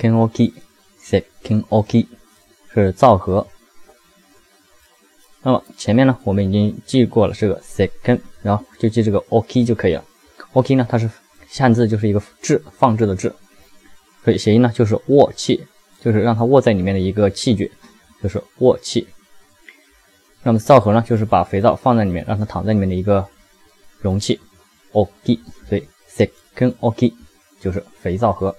ken oki，se ken oki 是皂盒。那么前面呢，我们已经记过了这个 second，然后就记这个 oki 就可以了。oki 呢，它是汉字就是一个置放置的置，所以谐音呢就是握器，就是让它握在里面的一个器具，就是握器。那么皂盒呢，就是把肥皂放在里面，让它躺在里面的一个容器，oki。所以 second oki 就是肥皂盒。